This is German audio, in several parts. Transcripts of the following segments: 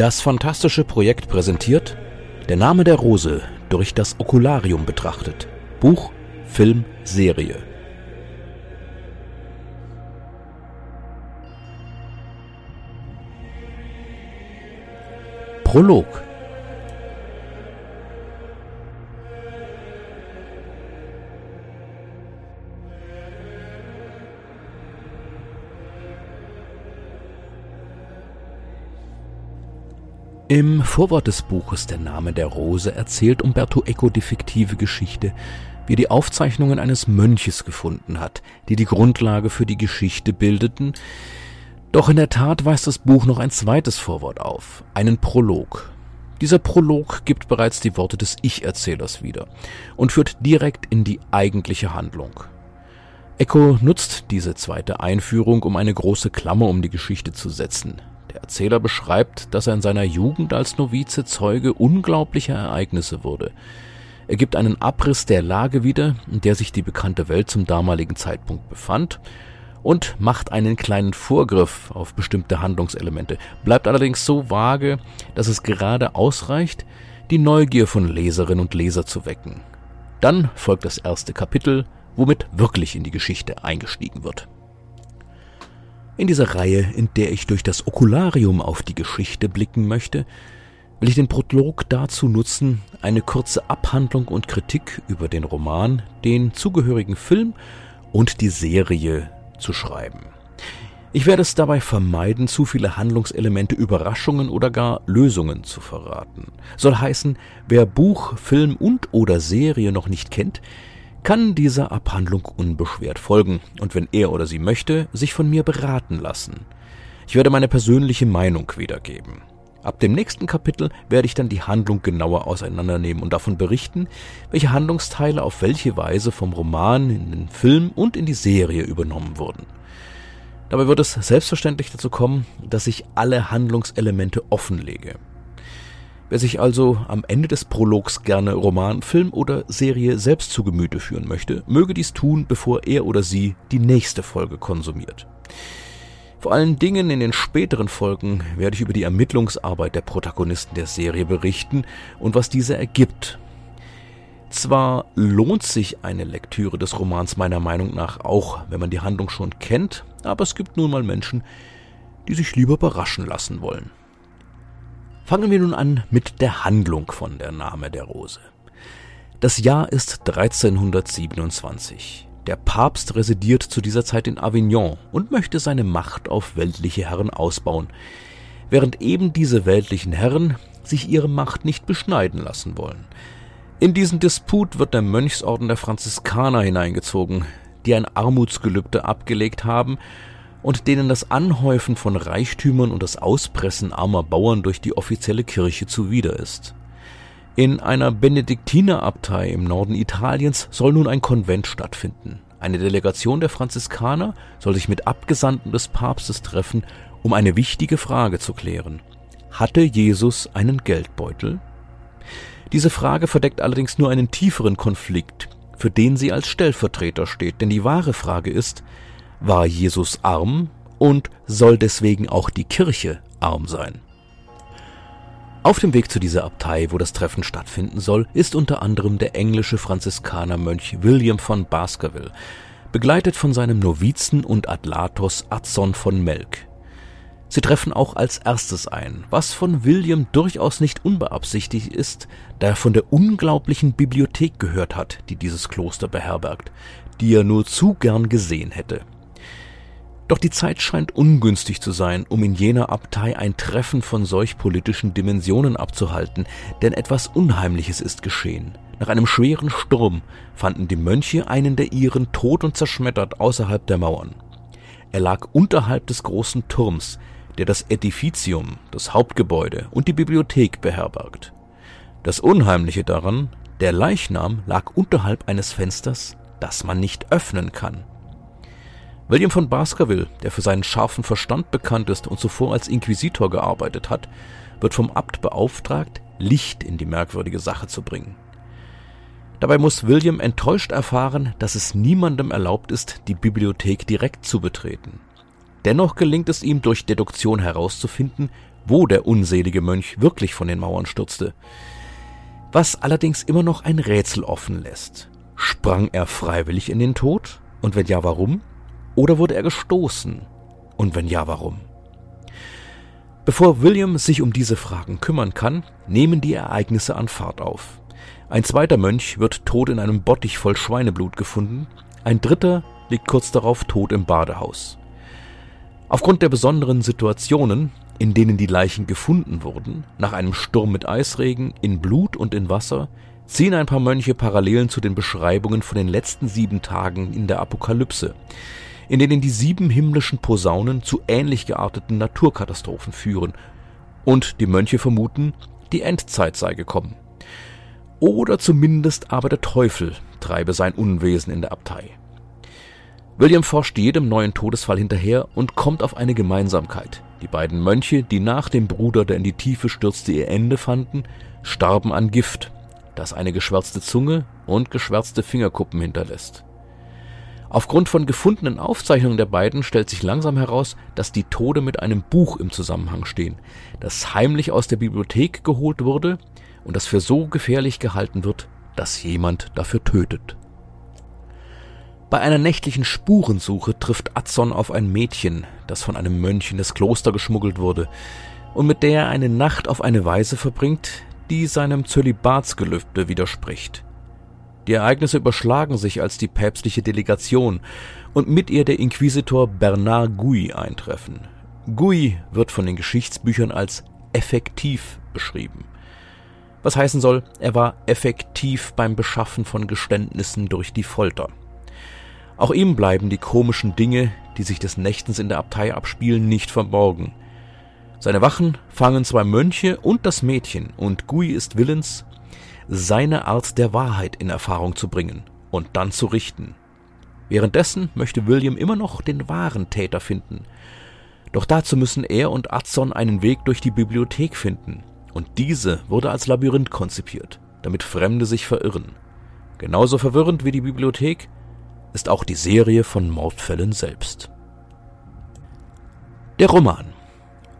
Das fantastische Projekt präsentiert Der Name der Rose durch das Okularium betrachtet. Buch, Film, Serie. Prolog Im Vorwort des Buches Der Name der Rose erzählt Umberto Eco die fiktive Geschichte, wie er die Aufzeichnungen eines Mönches gefunden hat, die die Grundlage für die Geschichte bildeten. Doch in der Tat weist das Buch noch ein zweites Vorwort auf, einen Prolog. Dieser Prolog gibt bereits die Worte des Ich-Erzählers wieder und führt direkt in die eigentliche Handlung. Eco nutzt diese zweite Einführung, um eine große Klammer um die Geschichte zu setzen, der Erzähler beschreibt, dass er in seiner Jugend als Novize Zeuge unglaublicher Ereignisse wurde. Er gibt einen Abriss der Lage wieder, in der sich die bekannte Welt zum damaligen Zeitpunkt befand, und macht einen kleinen Vorgriff auf bestimmte Handlungselemente, bleibt allerdings so vage, dass es gerade ausreicht, die Neugier von Leserinnen und Leser zu wecken. Dann folgt das erste Kapitel, womit wirklich in die Geschichte eingestiegen wird. In dieser Reihe, in der ich durch das Okularium auf die Geschichte blicken möchte, will ich den Prolog dazu nutzen, eine kurze Abhandlung und Kritik über den Roman, den zugehörigen Film und die Serie zu schreiben. Ich werde es dabei vermeiden, zu viele Handlungselemente, Überraschungen oder gar Lösungen zu verraten. Soll heißen, wer Buch, Film und oder Serie noch nicht kennt, kann dieser Abhandlung unbeschwert folgen und wenn er oder sie möchte, sich von mir beraten lassen. Ich werde meine persönliche Meinung wiedergeben. Ab dem nächsten Kapitel werde ich dann die Handlung genauer auseinandernehmen und davon berichten, welche Handlungsteile auf welche Weise vom Roman in den Film und in die Serie übernommen wurden. Dabei wird es selbstverständlich dazu kommen, dass ich alle Handlungselemente offenlege. Wer sich also am Ende des Prologs gerne Roman, Film oder Serie selbst zu Gemüte führen möchte, möge dies tun, bevor er oder sie die nächste Folge konsumiert. Vor allen Dingen in den späteren Folgen werde ich über die Ermittlungsarbeit der Protagonisten der Serie berichten und was diese ergibt. Zwar lohnt sich eine Lektüre des Romans meiner Meinung nach auch, wenn man die Handlung schon kennt, aber es gibt nun mal Menschen, die sich lieber überraschen lassen wollen. Fangen wir nun an mit der Handlung von Der Name der Rose. Das Jahr ist 1327. Der Papst residiert zu dieser Zeit in Avignon und möchte seine Macht auf weltliche Herren ausbauen, während eben diese weltlichen Herren sich ihre Macht nicht beschneiden lassen wollen. In diesen Disput wird der Mönchsorden der Franziskaner hineingezogen, die ein Armutsgelübde abgelegt haben und denen das Anhäufen von Reichtümern und das Auspressen armer Bauern durch die offizielle Kirche zuwider ist. In einer Benediktinerabtei im Norden Italiens soll nun ein Konvent stattfinden. Eine Delegation der Franziskaner soll sich mit Abgesandten des Papstes treffen, um eine wichtige Frage zu klären. Hatte Jesus einen Geldbeutel? Diese Frage verdeckt allerdings nur einen tieferen Konflikt, für den sie als Stellvertreter steht, denn die wahre Frage ist, war Jesus arm und soll deswegen auch die Kirche arm sein. Auf dem Weg zu dieser Abtei, wo das Treffen stattfinden soll, ist unter anderem der englische Franziskanermönch William von Baskerville, begleitet von seinem Novizen und Adlatos Adson von Melk. Sie treffen auch als erstes ein, was von William durchaus nicht unbeabsichtigt ist, da er von der unglaublichen Bibliothek gehört hat, die dieses Kloster beherbergt, die er nur zu gern gesehen hätte. Doch die Zeit scheint ungünstig zu sein, um in jener Abtei ein Treffen von solch politischen Dimensionen abzuhalten, denn etwas Unheimliches ist geschehen. Nach einem schweren Sturm fanden die Mönche einen der ihren tot und zerschmettert außerhalb der Mauern. Er lag unterhalb des großen Turms, der das Edificium, das Hauptgebäude und die Bibliothek beherbergt. Das Unheimliche daran, der Leichnam lag unterhalb eines Fensters, das man nicht öffnen kann. William von Baskerville, der für seinen scharfen Verstand bekannt ist und zuvor als Inquisitor gearbeitet hat, wird vom Abt beauftragt, Licht in die merkwürdige Sache zu bringen. Dabei muss William enttäuscht erfahren, dass es niemandem erlaubt ist, die Bibliothek direkt zu betreten. Dennoch gelingt es ihm durch Deduktion herauszufinden, wo der unselige Mönch wirklich von den Mauern stürzte. Was allerdings immer noch ein Rätsel offen lässt. Sprang er freiwillig in den Tod? Und wenn ja, warum? Oder wurde er gestoßen? Und wenn ja, warum? Bevor William sich um diese Fragen kümmern kann, nehmen die Ereignisse an Fahrt auf. Ein zweiter Mönch wird tot in einem Bottich voll Schweineblut gefunden, ein dritter liegt kurz darauf tot im Badehaus. Aufgrund der besonderen Situationen, in denen die Leichen gefunden wurden, nach einem Sturm mit Eisregen, in Blut und in Wasser, ziehen ein paar Mönche Parallelen zu den Beschreibungen von den letzten sieben Tagen in der Apokalypse, in denen die sieben himmlischen Posaunen zu ähnlich gearteten Naturkatastrophen führen, und die Mönche vermuten, die Endzeit sei gekommen. Oder zumindest aber der Teufel treibe sein Unwesen in der Abtei. William forscht jedem neuen Todesfall hinterher und kommt auf eine Gemeinsamkeit. Die beiden Mönche, die nach dem Bruder, der in die Tiefe stürzte, ihr Ende fanden, starben an Gift, das eine geschwärzte Zunge und geschwärzte Fingerkuppen hinterlässt. Aufgrund von gefundenen Aufzeichnungen der beiden stellt sich langsam heraus, dass die Tode mit einem Buch im Zusammenhang stehen, das heimlich aus der Bibliothek geholt wurde und das für so gefährlich gehalten wird, dass jemand dafür tötet. Bei einer nächtlichen Spurensuche trifft Adson auf ein Mädchen, das von einem Mönch in das Kloster geschmuggelt wurde und mit der er eine Nacht auf eine Weise verbringt, die seinem Zölibatsgelübde widerspricht. Die Ereignisse überschlagen sich, als die päpstliche Delegation und mit ihr der Inquisitor Bernard Gouy eintreffen. Gouy wird von den Geschichtsbüchern als effektiv beschrieben. Was heißen soll, er war effektiv beim Beschaffen von Geständnissen durch die Folter. Auch ihm bleiben die komischen Dinge, die sich des Nächtens in der Abtei abspielen, nicht verborgen. Seine Wachen fangen zwei Mönche und das Mädchen, und Gui ist willens, seine Art der Wahrheit in Erfahrung zu bringen und dann zu richten. Währenddessen möchte William immer noch den wahren Täter finden. Doch dazu müssen er und Adson einen Weg durch die Bibliothek finden, und diese wurde als Labyrinth konzipiert, damit Fremde sich verirren. Genauso verwirrend wie die Bibliothek ist auch die Serie von Mordfällen selbst. Der Roman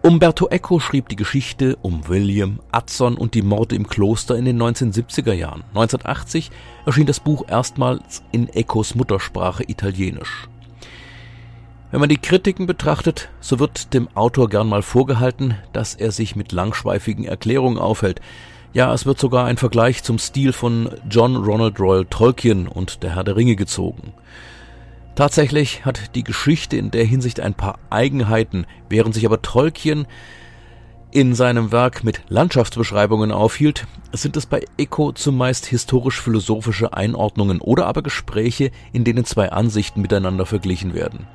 Umberto Eco schrieb die Geschichte um William, Adson und die Morde im Kloster in den 1970er Jahren. 1980 erschien das Buch erstmals in Ecos Muttersprache Italienisch. Wenn man die Kritiken betrachtet, so wird dem Autor gern mal vorgehalten, dass er sich mit langschweifigen Erklärungen aufhält. Ja, es wird sogar ein Vergleich zum Stil von John Ronald Royal Tolkien und der Herr der Ringe gezogen. Tatsächlich hat die Geschichte in der Hinsicht ein paar Eigenheiten, während sich aber Tolkien in seinem Werk mit Landschaftsbeschreibungen aufhielt, sind es bei Eco zumeist historisch-philosophische Einordnungen oder aber Gespräche, in denen zwei Ansichten miteinander verglichen werden.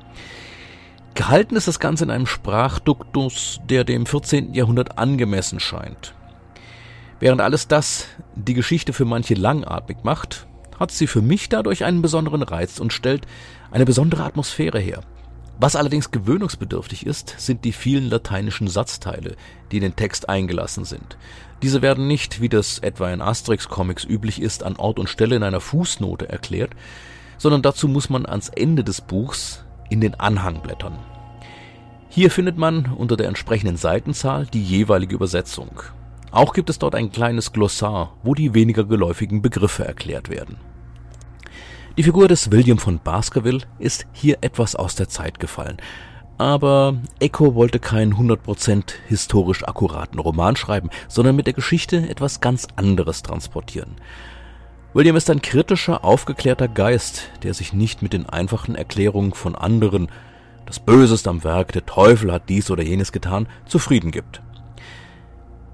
Gehalten ist das Ganze in einem Sprachduktus, der dem 14. Jahrhundert angemessen scheint. Während alles das die Geschichte für manche langatmig macht, hat sie für mich dadurch einen besonderen Reiz und stellt eine besondere Atmosphäre her. Was allerdings gewöhnungsbedürftig ist, sind die vielen lateinischen Satzteile, die in den Text eingelassen sind. Diese werden nicht, wie das etwa in Asterix-Comics üblich ist, an Ort und Stelle in einer Fußnote erklärt, sondern dazu muss man ans Ende des Buchs in den Anhang blättern. Hier findet man unter der entsprechenden Seitenzahl die jeweilige Übersetzung. Auch gibt es dort ein kleines Glossar, wo die weniger geläufigen Begriffe erklärt werden. Die Figur des William von Baskerville ist hier etwas aus der Zeit gefallen. Aber Eco wollte keinen 100% historisch akkuraten Roman schreiben, sondern mit der Geschichte etwas ganz anderes transportieren. William ist ein kritischer, aufgeklärter Geist, der sich nicht mit den einfachen Erklärungen von anderen, das Böse ist am Werk, der Teufel hat dies oder jenes getan, zufrieden gibt.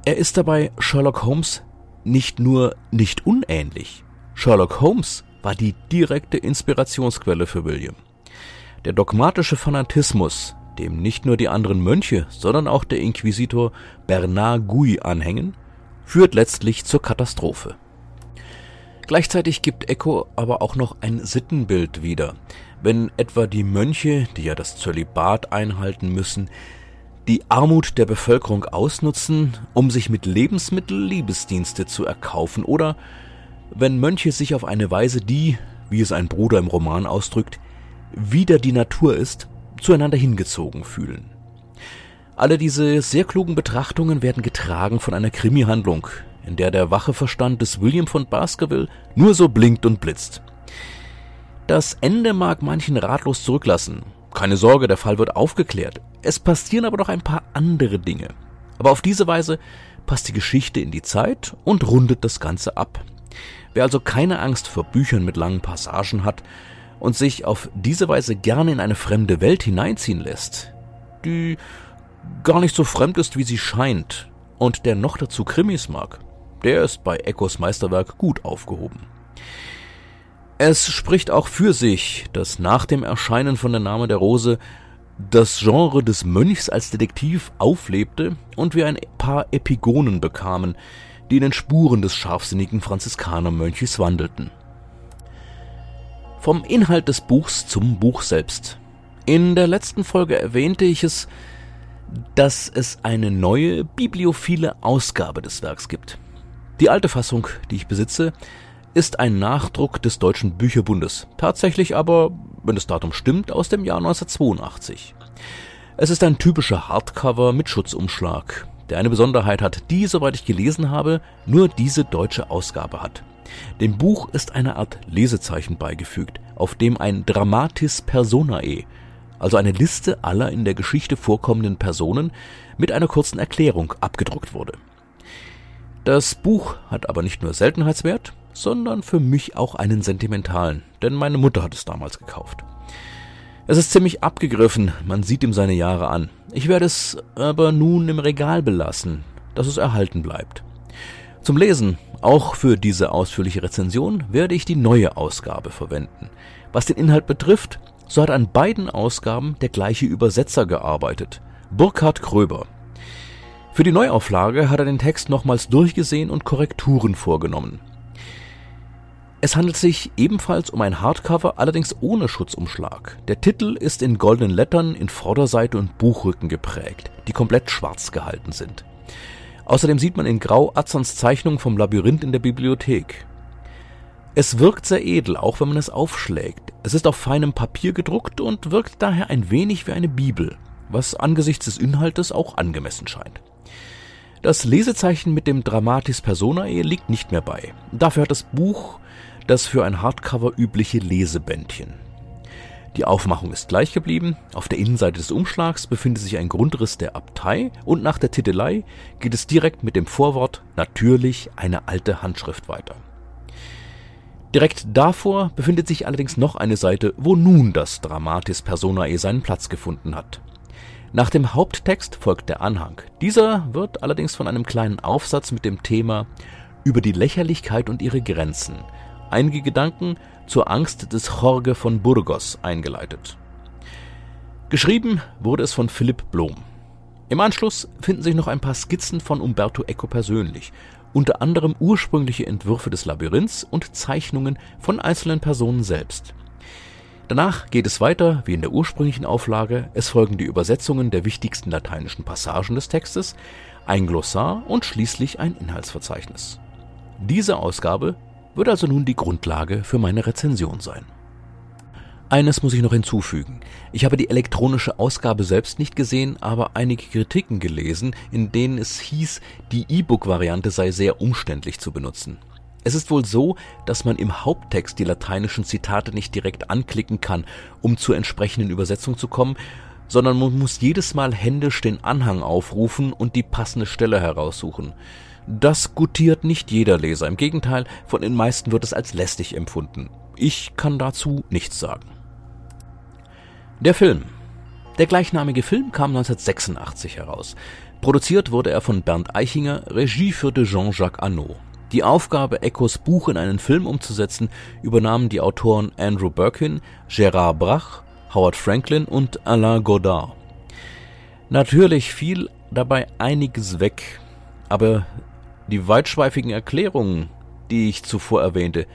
Er ist dabei Sherlock Holmes nicht nur nicht unähnlich. Sherlock Holmes war die direkte Inspirationsquelle für William. Der dogmatische Fanatismus, dem nicht nur die anderen Mönche, sondern auch der Inquisitor Bernard Gouy anhängen, führt letztlich zur Katastrophe. Gleichzeitig gibt Eco aber auch noch ein Sittenbild wieder. Wenn etwa die Mönche, die ja das Zölibat einhalten müssen, die Armut der Bevölkerung ausnutzen, um sich mit Lebensmittel Liebesdienste zu erkaufen oder wenn Mönche sich auf eine Weise, die, wie es ein Bruder im Roman ausdrückt, wieder die Natur ist, zueinander hingezogen fühlen. Alle diese sehr klugen Betrachtungen werden getragen von einer Krimi-Handlung, in der der wache Verstand des William von Baskerville nur so blinkt und blitzt. Das Ende mag manchen ratlos zurücklassen. Keine Sorge, der Fall wird aufgeklärt. Es passieren aber noch ein paar andere Dinge. Aber auf diese Weise passt die Geschichte in die Zeit und rundet das Ganze ab. Wer also keine Angst vor Büchern mit langen Passagen hat und sich auf diese Weise gerne in eine fremde Welt hineinziehen lässt, die gar nicht so fremd ist, wie sie scheint, und der noch dazu Krimis mag, der ist bei Echos Meisterwerk gut aufgehoben. Es spricht auch für sich, dass nach dem Erscheinen von der Name der Rose das Genre des Mönchs als Detektiv auflebte und wir ein paar Epigonen bekamen, die in den Spuren des scharfsinnigen Franziskanermönches wandelten. Vom Inhalt des Buchs zum Buch selbst. In der letzten Folge erwähnte ich es, dass es eine neue bibliophile Ausgabe des Werks gibt. Die alte Fassung, die ich besitze, ist ein Nachdruck des Deutschen Bücherbundes, tatsächlich aber, wenn das Datum stimmt, aus dem Jahr 1982. Es ist ein typischer Hardcover mit Schutzumschlag, der eine Besonderheit hat, die, soweit ich gelesen habe, nur diese deutsche Ausgabe hat. Dem Buch ist eine Art Lesezeichen beigefügt, auf dem ein Dramatis Personae, also eine Liste aller in der Geschichte vorkommenden Personen mit einer kurzen Erklärung abgedruckt wurde. Das Buch hat aber nicht nur Seltenheitswert, sondern für mich auch einen sentimentalen, denn meine Mutter hat es damals gekauft. Es ist ziemlich abgegriffen, man sieht ihm seine Jahre an. Ich werde es aber nun im Regal belassen, dass es erhalten bleibt. Zum Lesen, auch für diese ausführliche Rezension, werde ich die neue Ausgabe verwenden. Was den Inhalt betrifft, so hat an beiden Ausgaben der gleiche Übersetzer gearbeitet, Burkhard Kröber. Für die Neuauflage hat er den Text nochmals durchgesehen und Korrekturen vorgenommen. Es handelt sich ebenfalls um ein Hardcover, allerdings ohne Schutzumschlag. Der Titel ist in goldenen Lettern in Vorderseite und Buchrücken geprägt, die komplett schwarz gehalten sind. Außerdem sieht man in Grau Atzons Zeichnung vom Labyrinth in der Bibliothek. Es wirkt sehr edel, auch wenn man es aufschlägt. Es ist auf feinem Papier gedruckt und wirkt daher ein wenig wie eine Bibel, was angesichts des Inhaltes auch angemessen scheint. Das Lesezeichen mit dem Dramatis Personae liegt nicht mehr bei. Dafür hat das Buch das für ein Hardcover übliche Lesebändchen. Die Aufmachung ist gleich geblieben. Auf der Innenseite des Umschlags befindet sich ein Grundriss der Abtei und nach der Titelei geht es direkt mit dem Vorwort natürlich eine alte Handschrift weiter. Direkt davor befindet sich allerdings noch eine Seite, wo nun das Dramatis Personae seinen Platz gefunden hat. Nach dem Haupttext folgt der Anhang. Dieser wird allerdings von einem kleinen Aufsatz mit dem Thema über die Lächerlichkeit und ihre Grenzen einige Gedanken zur Angst des Jorge von Burgos eingeleitet. Geschrieben wurde es von Philipp Blom. Im Anschluss finden sich noch ein paar Skizzen von Umberto Eco persönlich, unter anderem ursprüngliche Entwürfe des Labyrinths und Zeichnungen von einzelnen Personen selbst. Danach geht es weiter wie in der ursprünglichen Auflage, es folgen die Übersetzungen der wichtigsten lateinischen Passagen des Textes, ein Glossar und schließlich ein Inhaltsverzeichnis. Diese Ausgabe wird also nun die Grundlage für meine Rezension sein. Eines muss ich noch hinzufügen. Ich habe die elektronische Ausgabe selbst nicht gesehen, aber einige Kritiken gelesen, in denen es hieß, die E-Book-Variante sei sehr umständlich zu benutzen. Es ist wohl so, dass man im Haupttext die lateinischen Zitate nicht direkt anklicken kann, um zur entsprechenden Übersetzung zu kommen, sondern man muss jedes Mal händisch den Anhang aufrufen und die passende Stelle heraussuchen. Das gutiert nicht jeder Leser. Im Gegenteil, von den meisten wird es als lästig empfunden. Ich kann dazu nichts sagen. Der Film. Der gleichnamige Film kam 1986 heraus. Produziert wurde er von Bernd Eichinger, Regie führte Jean-Jacques Arnaud. Die Aufgabe, Echos Buch in einen Film umzusetzen, übernahmen die Autoren Andrew Birkin, Gérard Brach, Howard Franklin und Alain Godard. Natürlich fiel dabei einiges weg, aber die weitschweifigen Erklärungen, die ich zuvor erwähnte,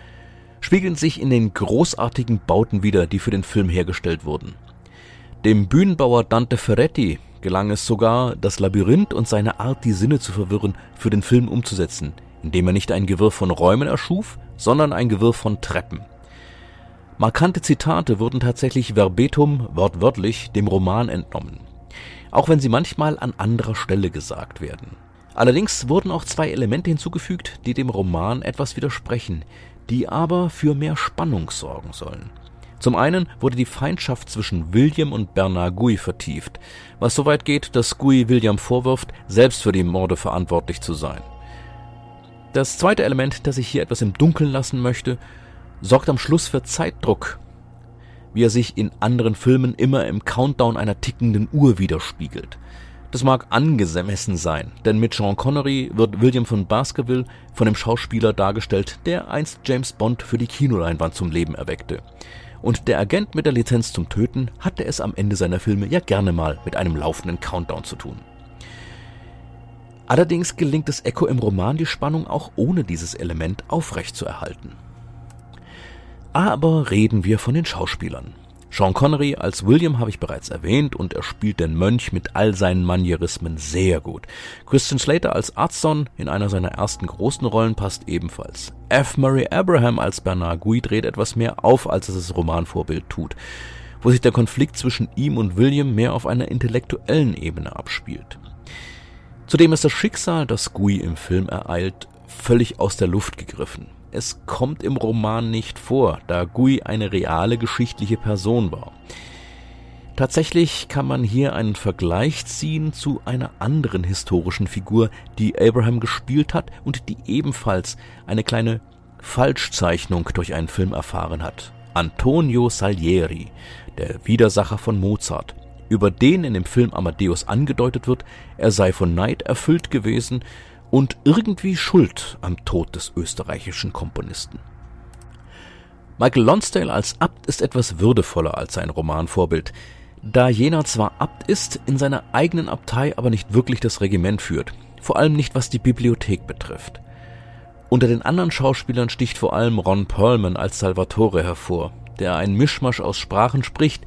spiegeln sich in den großartigen Bauten wider, die für den Film hergestellt wurden. Dem Bühnenbauer Dante Ferretti gelang es sogar, das Labyrinth und seine Art, die Sinne zu verwirren, für den Film umzusetzen, indem er nicht ein Gewirr von Räumen erschuf, sondern ein Gewirr von Treppen. Markante Zitate wurden tatsächlich verbetum, wortwörtlich, dem Roman entnommen. auch wenn sie manchmal an anderer Stelle gesagt werden. Allerdings wurden auch zwei Elemente hinzugefügt, die dem Roman etwas widersprechen, die aber für mehr Spannung sorgen sollen. Zum einen wurde die Feindschaft zwischen William und Bernard Gui vertieft, was so weit geht, dass Gui William vorwirft, selbst für die Morde verantwortlich zu sein. Das zweite Element, das ich hier etwas im Dunkeln lassen möchte, sorgt am Schluss für Zeitdruck, wie er sich in anderen Filmen immer im Countdown einer tickenden Uhr widerspiegelt. Das mag angemessen sein, denn mit Sean Connery wird William von Baskerville von dem Schauspieler dargestellt, der einst James Bond für die Kinoleinwand zum Leben erweckte. Und der Agent mit der Lizenz zum Töten hatte es am Ende seiner Filme ja gerne mal mit einem laufenden Countdown zu tun. Allerdings gelingt es Echo im Roman, die Spannung auch ohne dieses Element aufrechtzuerhalten. Aber reden wir von den Schauspielern. Sean Connery als William habe ich bereits erwähnt und er spielt den Mönch mit all seinen Manierismen sehr gut. Christian Slater als Arzon in einer seiner ersten großen Rollen passt ebenfalls. F. Murray Abraham als Bernard Gui dreht etwas mehr auf, als es das Romanvorbild tut, wo sich der Konflikt zwischen ihm und William mehr auf einer intellektuellen Ebene abspielt. Zudem ist das Schicksal, das Gui im Film ereilt, völlig aus der Luft gegriffen. Es kommt im Roman nicht vor, da Gui eine reale geschichtliche Person war. Tatsächlich kann man hier einen Vergleich ziehen zu einer anderen historischen Figur, die Abraham gespielt hat und die ebenfalls eine kleine Falschzeichnung durch einen Film erfahren hat. Antonio Salieri, der Widersacher von Mozart, über den in dem Film Amadeus angedeutet wird, er sei von Neid erfüllt gewesen und irgendwie schuld am Tod des österreichischen Komponisten. Michael Lonsdale als Abt ist etwas würdevoller als sein Romanvorbild, da jener zwar Abt ist, in seiner eigenen Abtei aber nicht wirklich das Regiment führt, vor allem nicht was die Bibliothek betrifft. Unter den anderen Schauspielern sticht vor allem Ron Perlman als Salvatore hervor, der einen Mischmasch aus Sprachen spricht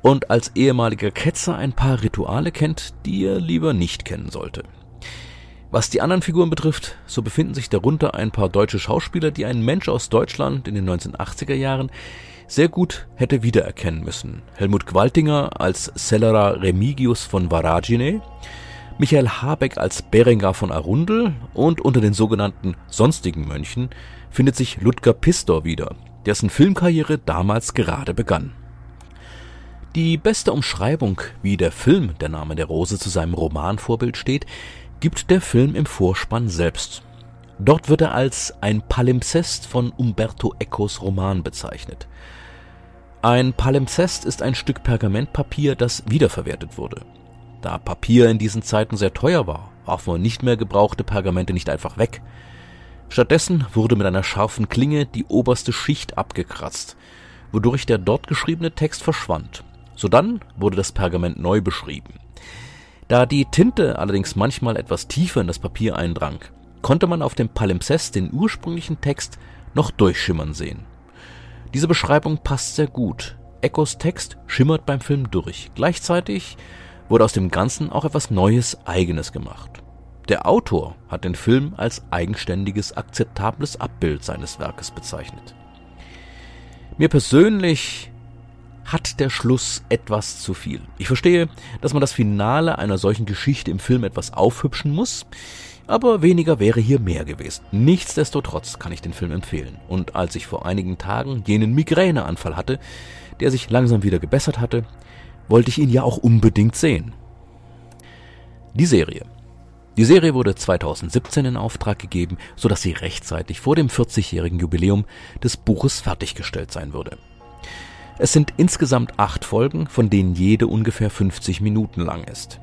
und als ehemaliger Ketzer ein paar Rituale kennt, die er lieber nicht kennen sollte. Was die anderen Figuren betrifft, so befinden sich darunter ein paar deutsche Schauspieler, die ein Mensch aus Deutschland in den 1980er Jahren sehr gut hätte wiedererkennen müssen. Helmut Gwaltinger als Celera Remigius von Varagine, Michael Habeck als Berengar von Arundel und unter den sogenannten sonstigen Mönchen findet sich Ludger Pistor wieder, dessen Filmkarriere damals gerade begann. Die beste Umschreibung, wie der Film Der Name der Rose zu seinem Romanvorbild steht, gibt der Film im Vorspann selbst. Dort wird er als ein Palimpsest von Umberto Ecos Roman bezeichnet. Ein Palimpsest ist ein Stück Pergamentpapier, das wiederverwertet wurde. Da Papier in diesen Zeiten sehr teuer war, warf man nicht mehr gebrauchte Pergamente nicht einfach weg. Stattdessen wurde mit einer scharfen Klinge die oberste Schicht abgekratzt, wodurch der dort geschriebene Text verschwand. Sodann wurde das Pergament neu beschrieben. Da die Tinte allerdings manchmal etwas tiefer in das Papier eindrang, konnte man auf dem Palimpsest den ursprünglichen Text noch durchschimmern sehen. Diese Beschreibung passt sehr gut. Echos Text schimmert beim Film durch. Gleichzeitig wurde aus dem Ganzen auch etwas Neues, Eigenes gemacht. Der Autor hat den Film als eigenständiges, akzeptables Abbild seines Werkes bezeichnet. Mir persönlich hat der Schluss etwas zu viel. Ich verstehe, dass man das Finale einer solchen Geschichte im Film etwas aufhübschen muss, aber weniger wäre hier mehr gewesen. Nichtsdestotrotz kann ich den Film empfehlen. Und als ich vor einigen Tagen jenen Migräneanfall hatte, der sich langsam wieder gebessert hatte, wollte ich ihn ja auch unbedingt sehen. Die Serie. Die Serie wurde 2017 in Auftrag gegeben, sodass sie rechtzeitig vor dem 40-jährigen Jubiläum des Buches fertiggestellt sein würde. Es sind insgesamt acht Folgen, von denen jede ungefähr 50 Minuten lang ist.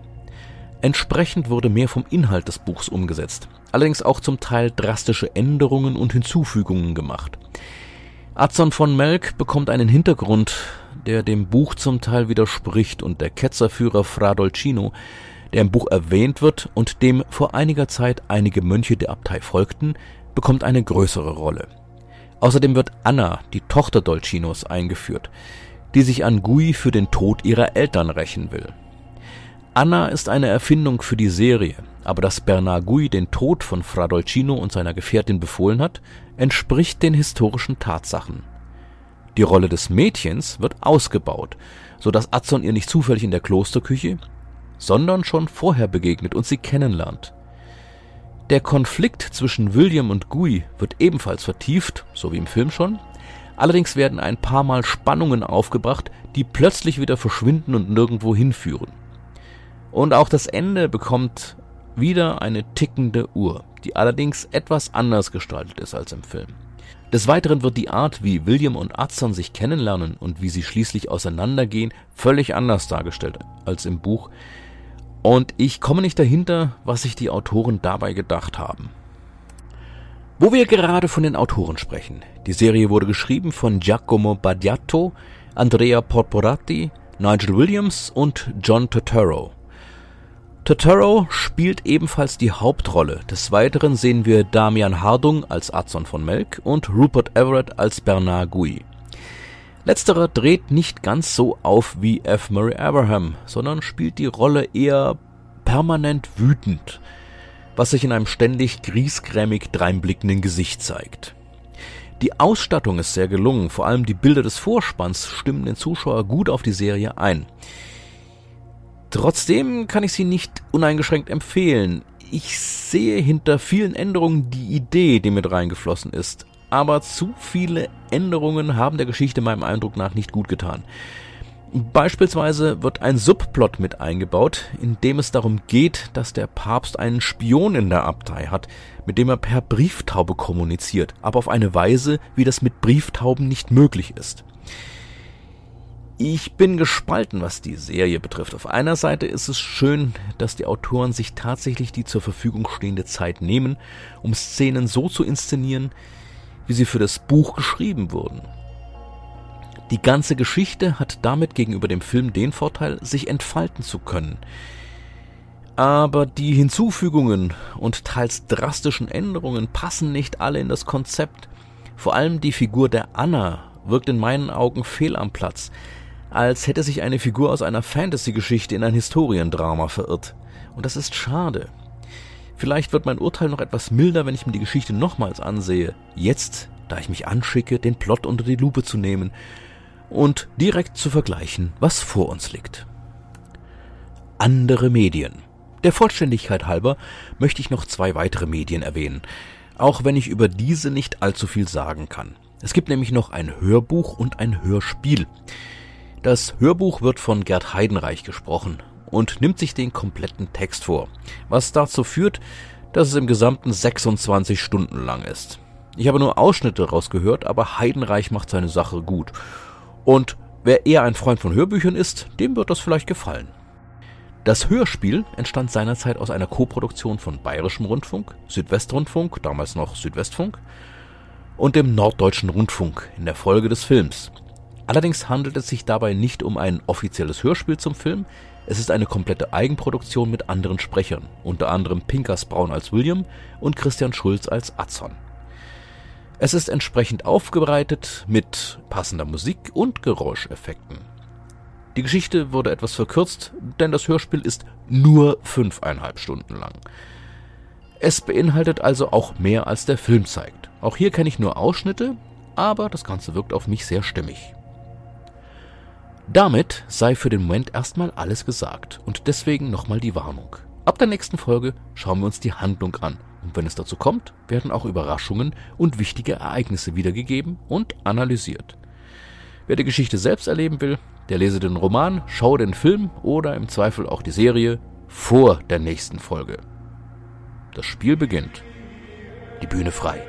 Entsprechend wurde mehr vom Inhalt des Buchs umgesetzt, allerdings auch zum Teil drastische Änderungen und Hinzufügungen gemacht. Adson von Melk bekommt einen Hintergrund, der dem Buch zum Teil widerspricht und der Ketzerführer Fra Dolcino, der im Buch erwähnt wird und dem vor einiger Zeit einige Mönche der Abtei folgten, bekommt eine größere Rolle. Außerdem wird Anna, die Tochter Dolcinos, eingeführt, die sich an Gui für den Tod ihrer Eltern rächen will. Anna ist eine Erfindung für die Serie, aber dass Bernard Gui den Tod von Fra Dolcino und seiner Gefährtin befohlen hat, entspricht den historischen Tatsachen. Die Rolle des Mädchens wird ausgebaut, so dass Azon ihr nicht zufällig in der Klosterküche, sondern schon vorher begegnet und sie kennenlernt. Der Konflikt zwischen William und Guy wird ebenfalls vertieft, so wie im Film schon. Allerdings werden ein paar Mal Spannungen aufgebracht, die plötzlich wieder verschwinden und nirgendwo hinführen. Und auch das Ende bekommt wieder eine tickende Uhr, die allerdings etwas anders gestaltet ist als im Film. Des Weiteren wird die Art, wie William und Adson sich kennenlernen und wie sie schließlich auseinandergehen, völlig anders dargestellt als im Buch. Und ich komme nicht dahinter, was sich die Autoren dabei gedacht haben. Wo wir gerade von den Autoren sprechen. Die Serie wurde geschrieben von Giacomo Badiato, Andrea Porporati, Nigel Williams und John Turturro. Turturro spielt ebenfalls die Hauptrolle. Des Weiteren sehen wir Damian Hardung als Adson von Melk und Rupert Everett als Bernard Gui. Letzterer dreht nicht ganz so auf wie F. Murray Abraham, sondern spielt die Rolle eher permanent wütend, was sich in einem ständig griesgrämig dreinblickenden Gesicht zeigt. Die Ausstattung ist sehr gelungen, vor allem die Bilder des Vorspanns stimmen den Zuschauer gut auf die Serie ein. Trotzdem kann ich sie nicht uneingeschränkt empfehlen. Ich sehe hinter vielen Änderungen die Idee, die mit reingeflossen ist. Aber zu viele Änderungen haben der Geschichte meinem Eindruck nach nicht gut getan. Beispielsweise wird ein Subplot mit eingebaut, in dem es darum geht, dass der Papst einen Spion in der Abtei hat, mit dem er per Brieftaube kommuniziert, aber auf eine Weise, wie das mit Brieftauben nicht möglich ist. Ich bin gespalten, was die Serie betrifft. Auf einer Seite ist es schön, dass die Autoren sich tatsächlich die zur Verfügung stehende Zeit nehmen, um Szenen so zu inszenieren, wie sie für das Buch geschrieben wurden. Die ganze Geschichte hat damit gegenüber dem Film den Vorteil, sich entfalten zu können. Aber die Hinzufügungen und teils drastischen Änderungen passen nicht alle in das Konzept. Vor allem die Figur der Anna wirkt in meinen Augen fehl am Platz als hätte sich eine Figur aus einer Fantasy-Geschichte in ein Historiendrama verirrt. Und das ist schade. Vielleicht wird mein Urteil noch etwas milder, wenn ich mir die Geschichte nochmals ansehe. Jetzt, da ich mich anschicke, den Plot unter die Lupe zu nehmen und direkt zu vergleichen, was vor uns liegt. Andere Medien. Der Vollständigkeit halber möchte ich noch zwei weitere Medien erwähnen, auch wenn ich über diese nicht allzu viel sagen kann. Es gibt nämlich noch ein Hörbuch und ein Hörspiel. Das Hörbuch wird von Gerd Heidenreich gesprochen und nimmt sich den kompletten Text vor, was dazu führt, dass es im Gesamten 26 Stunden lang ist. Ich habe nur Ausschnitte rausgehört, aber Heidenreich macht seine Sache gut. Und wer eher ein Freund von Hörbüchern ist, dem wird das vielleicht gefallen. Das Hörspiel entstand seinerzeit aus einer Koproduktion von Bayerischem Rundfunk, Südwestrundfunk, damals noch Südwestfunk, und dem Norddeutschen Rundfunk in der Folge des Films, Allerdings handelt es sich dabei nicht um ein offizielles Hörspiel zum Film, es ist eine komplette Eigenproduktion mit anderen Sprechern, unter anderem Pinkas Braun als William und Christian Schulz als Azon. Es ist entsprechend aufbereitet mit passender Musik und Geräuscheffekten. Die Geschichte wurde etwas verkürzt, denn das Hörspiel ist nur fünfeinhalb Stunden lang. Es beinhaltet also auch mehr als der Film zeigt. Auch hier kenne ich nur Ausschnitte, aber das Ganze wirkt auf mich sehr stimmig. Damit sei für den Moment erstmal alles gesagt und deswegen nochmal die Warnung. Ab der nächsten Folge schauen wir uns die Handlung an und wenn es dazu kommt, werden auch Überraschungen und wichtige Ereignisse wiedergegeben und analysiert. Wer die Geschichte selbst erleben will, der lese den Roman, schaue den Film oder im Zweifel auch die Serie vor der nächsten Folge. Das Spiel beginnt. Die Bühne frei.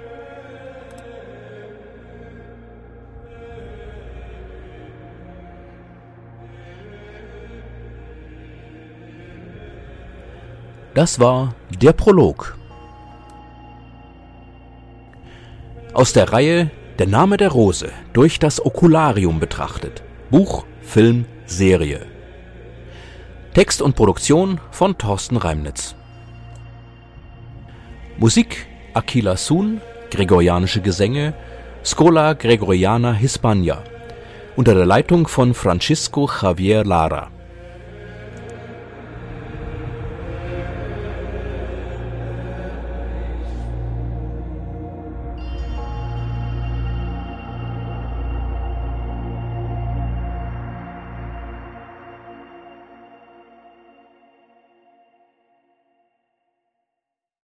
Das war der Prolog. Aus der Reihe Der Name der Rose durch das Okularium betrachtet. Buch, Film, Serie. Text und Produktion von Thorsten Reimnitz. Musik Aquila Sun, Gregorianische Gesänge, Scola Gregoriana Hispania, unter der Leitung von Francisco Javier Lara.